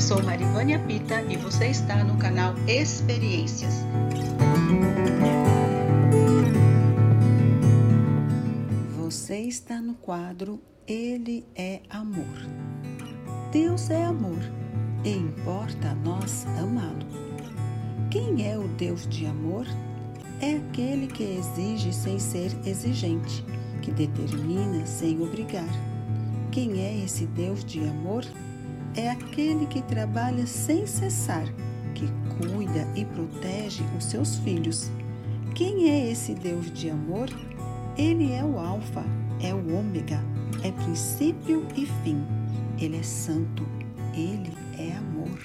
sou Marivânia Pita e você está no canal Experiências. Você está no quadro Ele é Amor. Deus é amor e importa a nós amá-lo. Quem é o Deus de amor? É aquele que exige sem ser exigente, que determina sem obrigar. Quem é esse Deus de amor? É aquele que trabalha sem cessar, que cuida e protege os seus filhos. Quem é esse Deus de amor? Ele é o Alfa, é o Ômega, é princípio e fim. Ele é santo, ele é amor.